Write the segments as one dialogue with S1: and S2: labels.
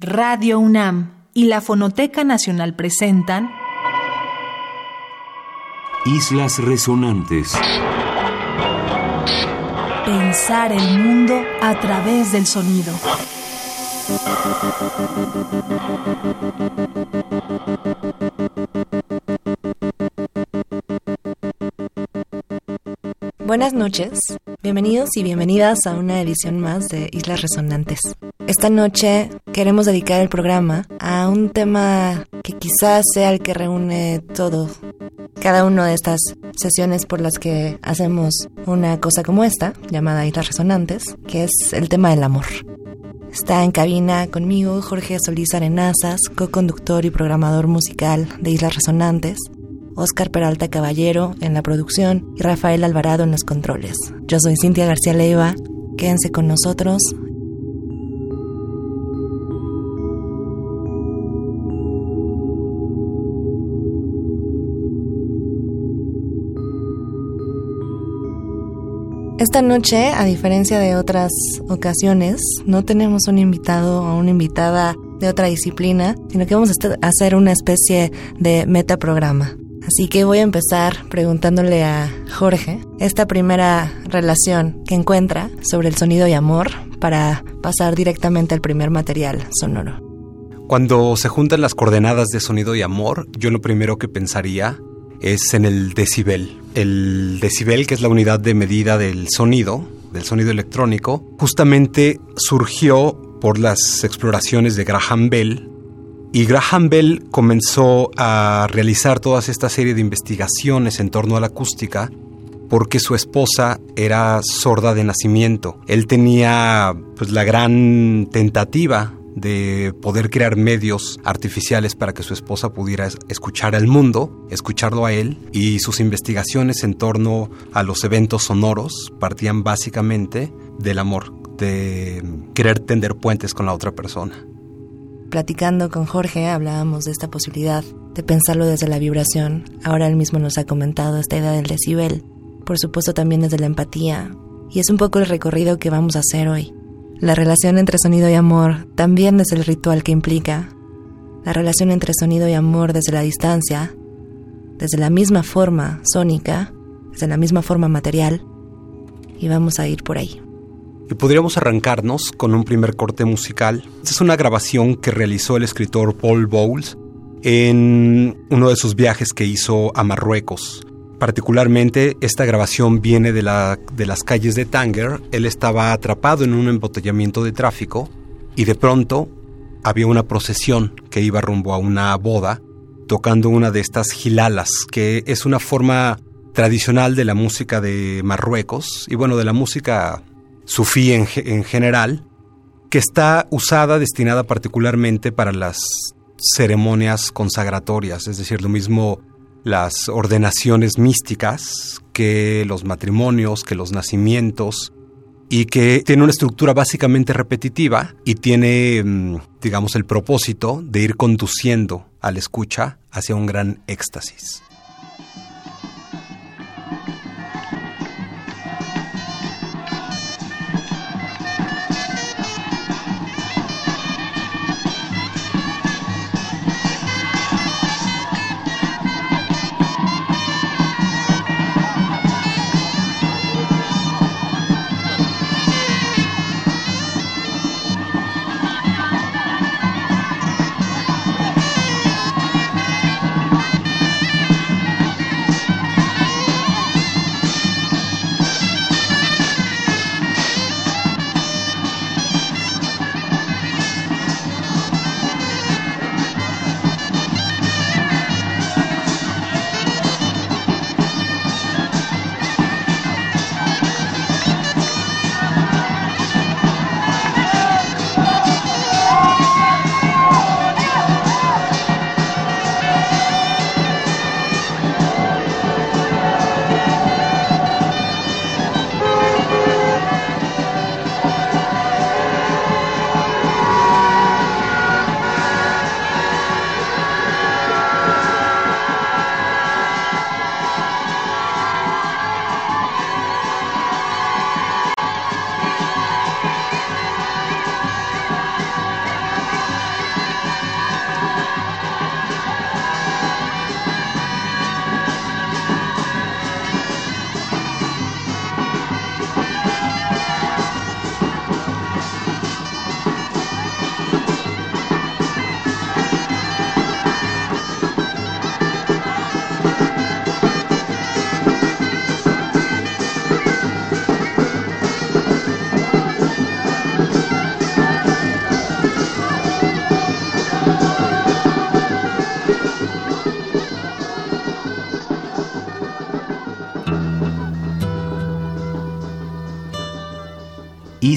S1: Radio UNAM y la Fonoteca Nacional presentan
S2: Islas Resonantes.
S1: Pensar el mundo a través del sonido.
S3: Buenas noches, bienvenidos y bienvenidas a una edición más de Islas Resonantes. Esta noche queremos dedicar el programa a un tema que quizás sea el que reúne todo, cada una de estas sesiones por las que hacemos una cosa como esta, llamada Islas Resonantes, que es el tema del amor. Está en cabina conmigo Jorge Solís Arenazas, co-conductor y programador musical de Islas Resonantes, Oscar Peralta Caballero en la producción y Rafael Alvarado en los controles. Yo soy Cintia García Leiva, quédense con nosotros Esta noche, a diferencia de otras ocasiones, no tenemos un invitado o una invitada de otra disciplina, sino que vamos a hacer una especie de metaprograma. Así que voy a empezar preguntándole a Jorge esta primera relación que encuentra sobre el sonido y amor para pasar directamente al primer material sonoro.
S4: Cuando se juntan las coordenadas de sonido y amor, yo lo primero que pensaría es en el decibel. El decibel, que es la unidad de medida del sonido, del sonido electrónico, justamente surgió por las exploraciones de Graham Bell. Y Graham Bell comenzó a realizar toda esta serie de investigaciones en torno a la acústica porque su esposa era sorda de nacimiento. Él tenía pues la gran tentativa de poder crear medios artificiales para que su esposa pudiera escuchar al mundo, escucharlo a él, y sus investigaciones en torno a los eventos sonoros partían básicamente del amor, de querer tender puentes con la otra persona.
S3: Platicando con Jorge hablábamos de esta posibilidad de pensarlo desde la vibración. Ahora él mismo nos ha comentado esta idea del decibel, por supuesto también desde la empatía, y es un poco el recorrido que vamos a hacer hoy. La relación entre sonido y amor también es el ritual que implica. La relación entre sonido y amor desde la distancia, desde la misma forma sónica, desde la misma forma material. Y vamos a ir por ahí.
S4: Y podríamos arrancarnos con un primer corte musical. Esta es una grabación que realizó el escritor Paul Bowles en uno de sus viajes que hizo a Marruecos. Particularmente esta grabación viene de, la, de las calles de Tanger. Él estaba atrapado en un embotellamiento de tráfico y de pronto había una procesión que iba rumbo a una boda tocando una de estas gilalas, que es una forma tradicional de la música de Marruecos y bueno, de la música sufí en, en general, que está usada, destinada particularmente para las ceremonias consagratorias, es decir, lo mismo las ordenaciones místicas que los matrimonios, que los nacimientos, y que tiene una estructura básicamente repetitiva y tiene, mm, digamos, el propósito de ir conduciendo al escucha hacia un gran éxtasis.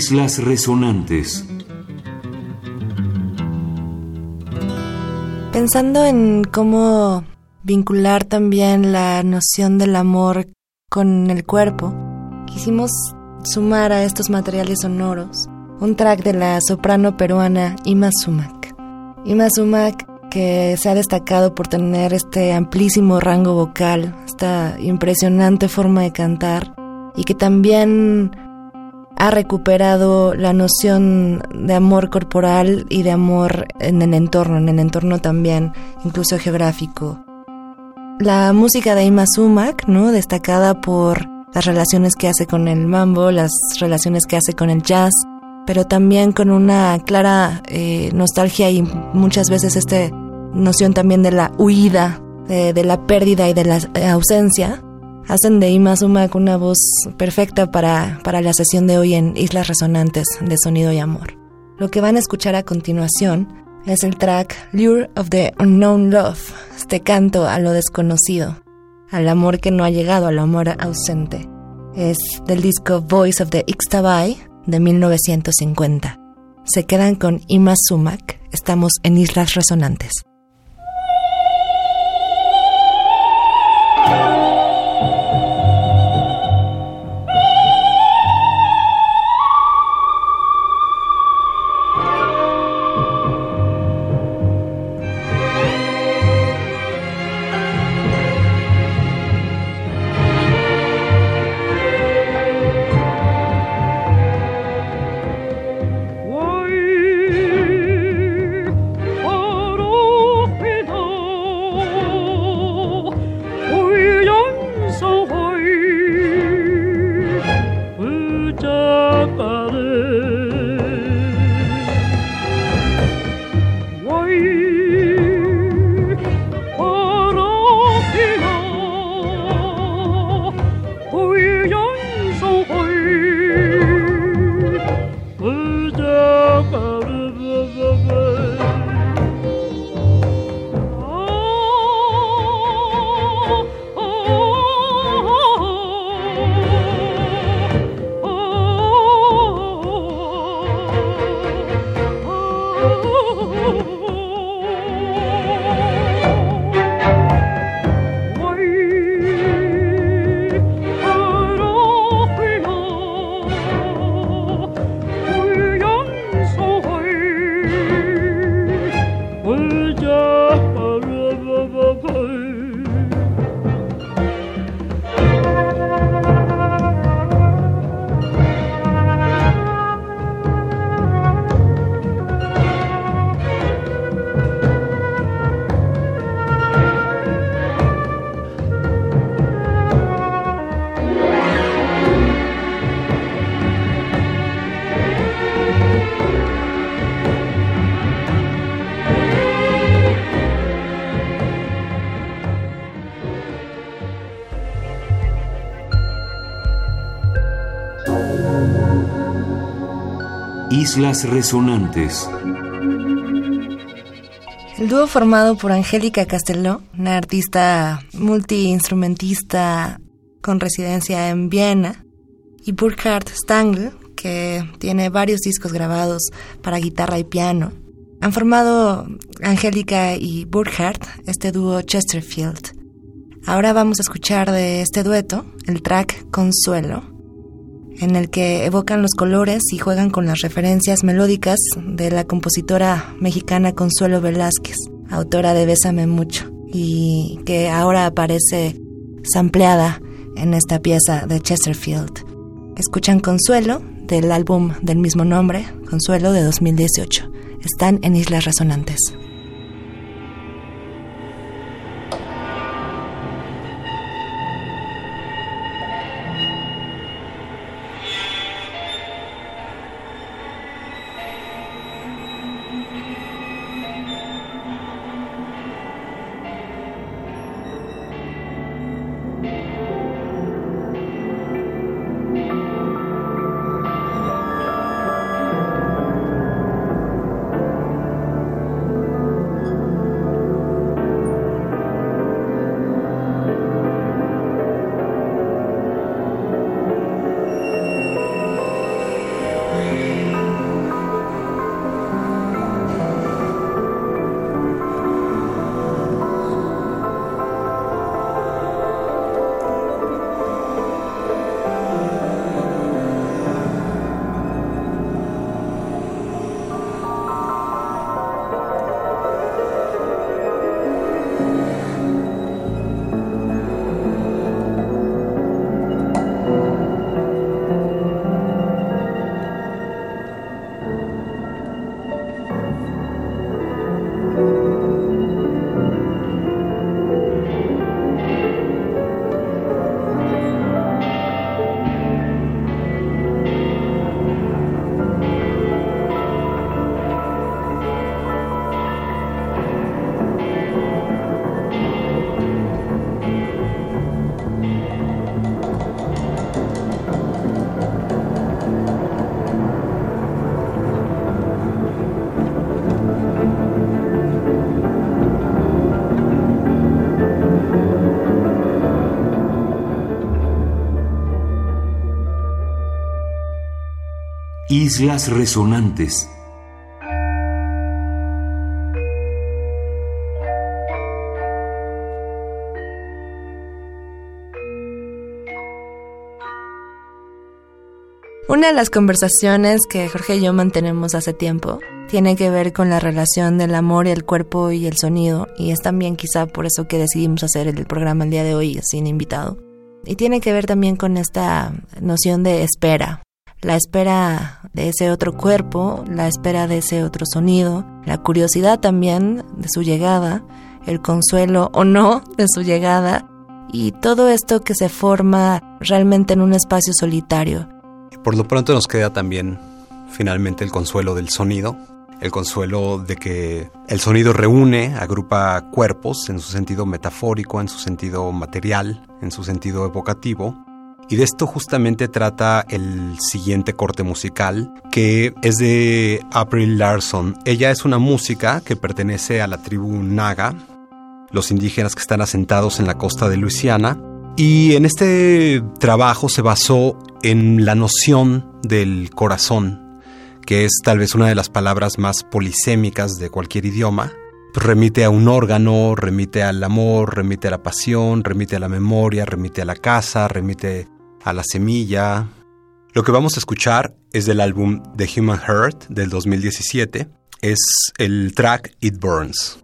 S2: Islas Resonantes.
S3: Pensando en cómo vincular también la noción del amor con el cuerpo, quisimos sumar a estos materiales sonoros un track de la soprano peruana Ima Sumac. Ima Sumac que se ha destacado por tener este amplísimo rango vocal, esta impresionante forma de cantar y que también ha recuperado la noción de amor corporal y de amor en el entorno, en el entorno también, incluso geográfico. La música de Ima ¿no? destacada por las relaciones que hace con el mambo, las relaciones que hace con el jazz, pero también con una clara eh, nostalgia y muchas veces esta noción también de la huida, de, la pérdida y de la ausencia, hacen de Ima Sumac una voz perfecta para, para la sesión de hoy en Islas Resonantes de Sonido y Amor. Lo que van a escuchar a continuación es el track Lure of the Unknown Love, este canto a lo desconocido, al amor que no ha llegado, al amor ausente. Es del disco Voice of the Ixtabay de 1950. Se quedan con Ima Sumac, estamos en Islas Resonantes.
S2: Islas Resonantes.
S3: El dúo formado por Angélica Castelló, una artista multiinstrumentista con residencia en Viena, y Burkhard Stangl, que tiene varios discos grabados para guitarra y piano, han formado Angélica y Burkhard este dúo Chesterfield. Ahora vamos a escuchar de este dueto el track Consuelo, en el que evocan los colores y juegan con las referencias melódicas de la compositora mexicana Consuelo Velázquez, autora de Bésame mucho, y que ahora aparece sampleada en esta pieza de Chesterfield. Escuchan Consuelo del álbum del mismo nombre, Consuelo de 2018. Están en Islas Resonantes.
S2: Islas Resonantes.
S3: Una de las conversaciones que Jorge y yo mantenemos hace tiempo tiene que ver con la relación del amor, el cuerpo y el sonido, y es también quizá por eso que decidimos hacer el programa el día de hoy sin invitado. Y tiene que ver también con esta noción de espera, la espera de ese otro cuerpo, la espera de ese otro sonido, la curiosidad también de su llegada, el consuelo o no de su llegada, y todo esto que se forma realmente en un espacio solitario
S4: por lo pronto nos queda también finalmente el consuelo del sonido, el consuelo de que el sonido reúne, agrupa cuerpos en su sentido metafórico, en su sentido material, en su sentido evocativo. Y de esto justamente trata el siguiente corte musical, que es de April Larson. Ella es una música que pertenece a la tribu Naga, los indígenas que están asentados en la costa de Luisiana, y en este trabajo se basó en la noción del corazón, que es tal vez una de las palabras más polisémicas de cualquier idioma. Remite a un órgano, remite al amor, remite a la pasión, remite a la memoria, remite a la casa, remite a la semilla. Lo que vamos a escuchar es del álbum The Human Heart del 2017. Es el track It Burns.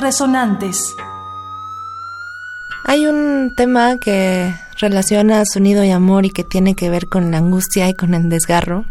S1: Resonantes.
S3: Hay un tema que relaciona sonido y amor y que tiene que ver con la angustia y con el desgarro,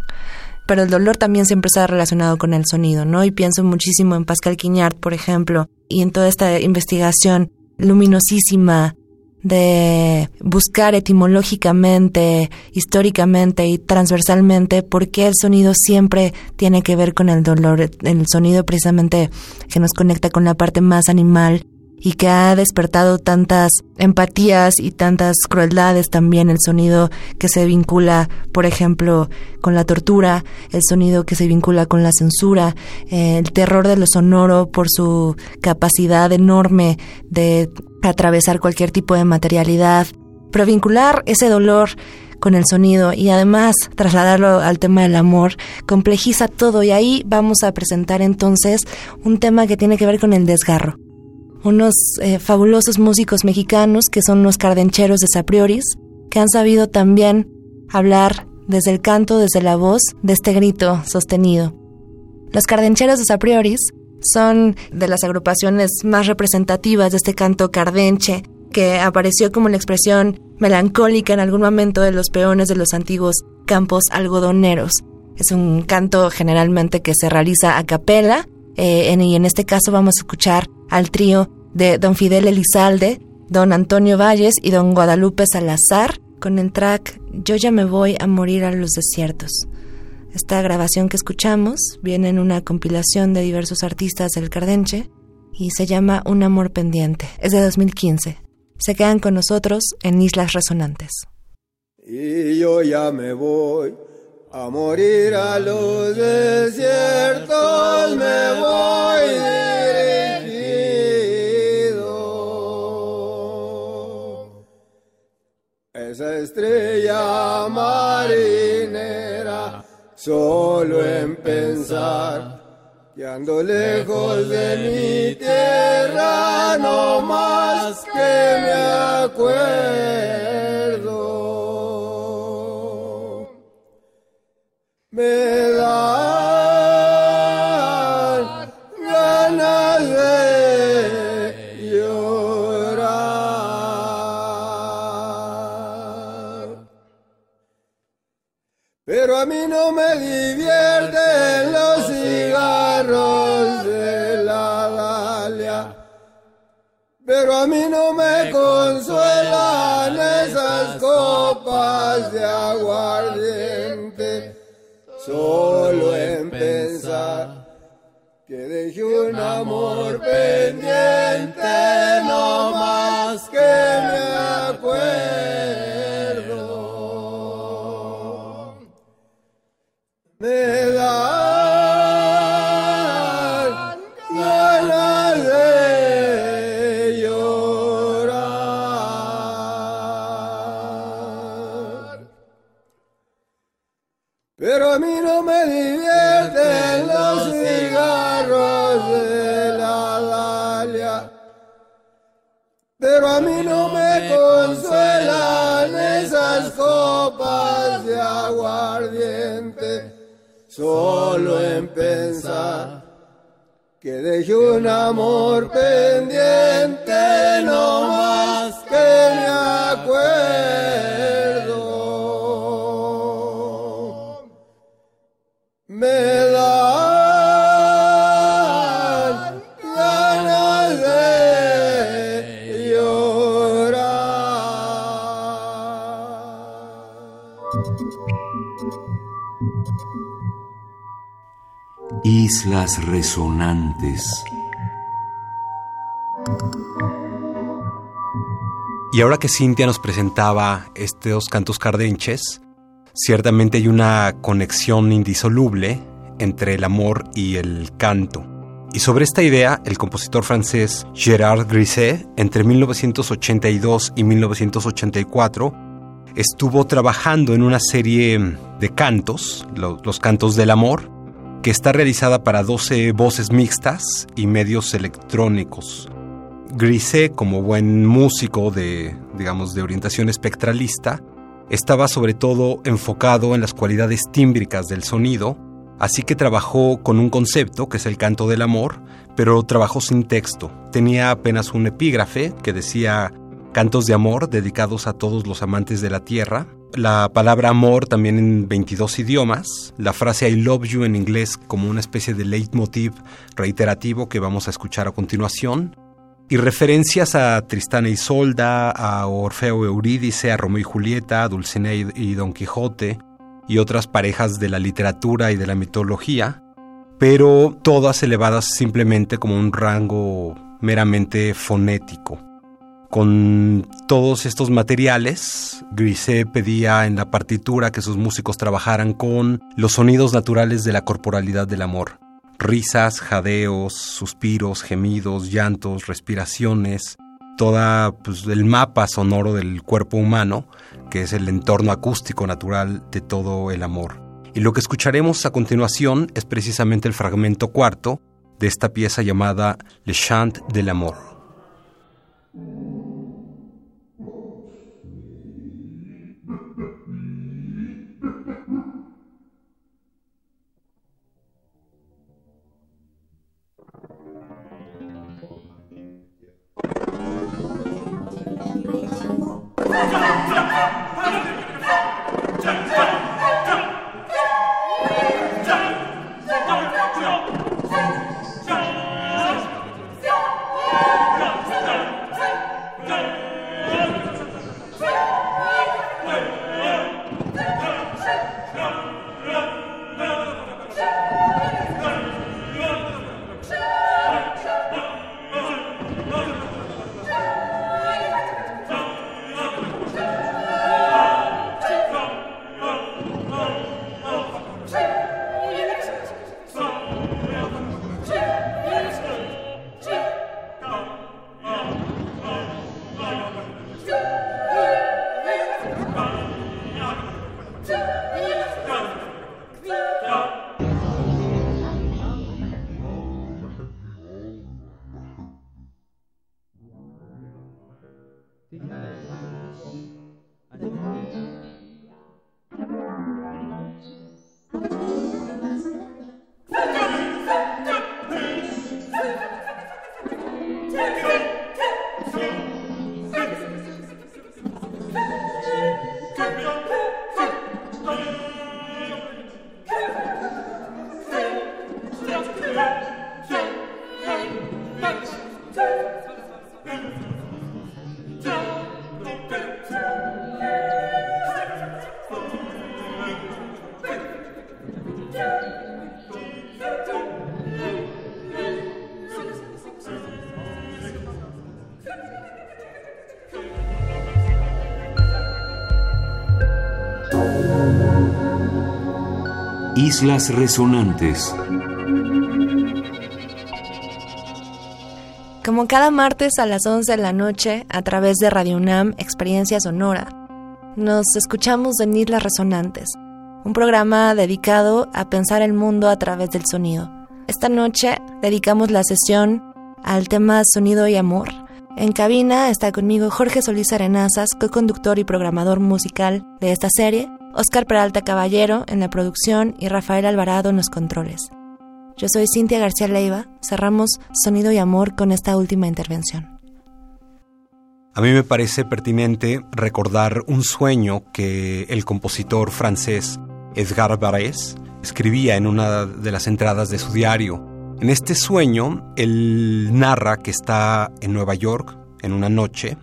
S3: pero el dolor también siempre está relacionado con el sonido, ¿no? Y pienso muchísimo en Pascal Quignard, por ejemplo, y en toda esta investigación luminosísima de buscar etimológicamente, históricamente y transversalmente por qué el sonido siempre tiene que ver con el dolor. El sonido precisamente que nos conecta con la parte más animal y que ha despertado tantas empatías y tantas crueldades también el sonido que se vincula, por ejemplo, con la tortura, el sonido que se vincula con la censura, eh, el terror de lo sonoro por su capacidad enorme de atravesar cualquier tipo de materialidad, pero vincular ese dolor con el sonido y además trasladarlo al tema del amor complejiza todo y ahí vamos a presentar entonces un tema que tiene que ver con el desgarro. Unos eh, fabulosos músicos mexicanos que son los cardencheros de Saprioris, que han sabido también hablar desde el canto, desde la voz, de este grito sostenido. Los cardencheros de Saprioris son de las agrupaciones más representativas de este canto cardenche, que apareció como la expresión melancólica en algún momento de los peones de los antiguos campos algodoneros. Es un canto generalmente que se realiza a capela Eh, y en este caso vamos a escuchar al trío de don Fidel Elizalde, don Antonio Valles y don Guadalupe Salazar con el track Yo ya me voy a morir a los desiertos. Esta grabación que escuchamos viene en una compilación de diversos artistas del Cardenche y se llama Un amor pendiente. Es de 2015. Se quedan con nosotros en Islas Resonantes.
S5: Y yo ya me voy a morir a los desiertos, me voy dirigido. Esa estrella marinera, solo en pensar que ando lejos de mi tierra, no más que me acuerdo. Me que dejé un amor pendiente, dejé un amor pendiente,
S2: Islas Resonantes.
S4: Y ahora que Cintia nos presentaba estos cantos cardenches, ciertamente hay una conexión indisoluble entre el amor y el canto. Y sobre esta idea, el compositor francés Gérard Griset, entre 1982 y 1984, estuvo trabajando en una serie de cantos, lo- los cantos del amor, que está realizada para 12 voces mixtas y medios electrónicos. Griset, como buen músico de, digamos, de orientación espectralista, estaba sobre todo enfocado en las cualidades tímbricas del sonido, así que trabajó con un concepto que es el canto del amor, pero trabajó sin texto. Tenía apenas un epígrafe que decía cantos de amor dedicados a todos los amantes de la tierra. La palabra amor también en 22 idiomas, la frase I love you en inglés como una especie de leitmotiv reiterativo que vamos a escuchar a continuación, y referencias a Tristán e Isolda, a Orfeo Eurídice, a Romeo y Julieta, a Dulcinea y- y Don Quijote, y otras parejas de la literatura y de la mitología, pero todas elevadas simplemente como un rango meramente fonético. Con todos estos materiales, Griset pedía en la partitura que sus músicos trabajaran con los sonidos naturales de la corporalidad del amor. Risas, jadeos, suspiros, gemidos, llantos, respiraciones, toda pues, el mapa sonoro del cuerpo humano, que es el entorno acústico natural de todo el amor. Y lo que escucharemos a continuación es precisamente el fragmento cuarto de esta pieza llamada Le Chant de l'Amour.
S6: Come on, come on. Adeus.
S2: Islas Resonantes.
S3: Como cada martes a las 11 de la noche, a través de Radio UNAM Experiencia Sonora, nos escuchamos en Islas Resonantes, un programa dedicado a pensar el mundo a través del sonido. Esta noche dedicamos la sesión al tema Sonido y Amor. En cabina está conmigo Jorge Solís Arenazas, co-conductor y programador musical de esta serie, Oscar Peralta Caballero en la producción y Rafael Alvarado en los controles. Yo soy Cintia García Leiva. Cerramos Sonido y Amor con esta última intervención.
S4: A mí me parece pertinente recordar un sueño que el compositor francés Edgar Varese escribía en una de las entradas de su diario. En este sueño, él narra que está en Nueva York en una noche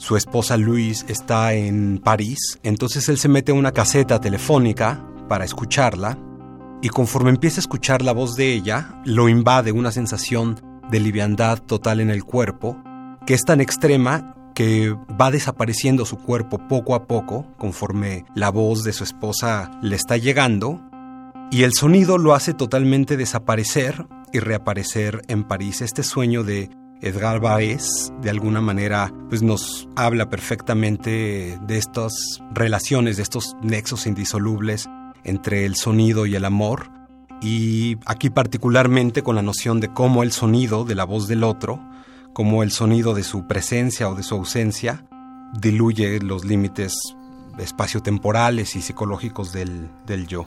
S4: su esposa Louise está en París, entonces él se mete a una caseta telefónica para escucharla y conforme empieza a escuchar la voz de ella, lo invade una sensación de liviandad total en el cuerpo, que es tan extrema que va desapareciendo su cuerpo poco a poco conforme la voz de su esposa le está llegando y el sonido lo hace totalmente desaparecer y reaparecer en París. Este sueño de Edgar Baez, de alguna manera, pues nos habla perfectamente de estas relaciones, de estos nexos indisolubles entre el sonido y el amor, y aquí particularmente con la noción de cómo el sonido de la voz del otro, como el sonido de su presencia o de su ausencia, diluye los límites espaciotemporales y psicológicos del, del yo.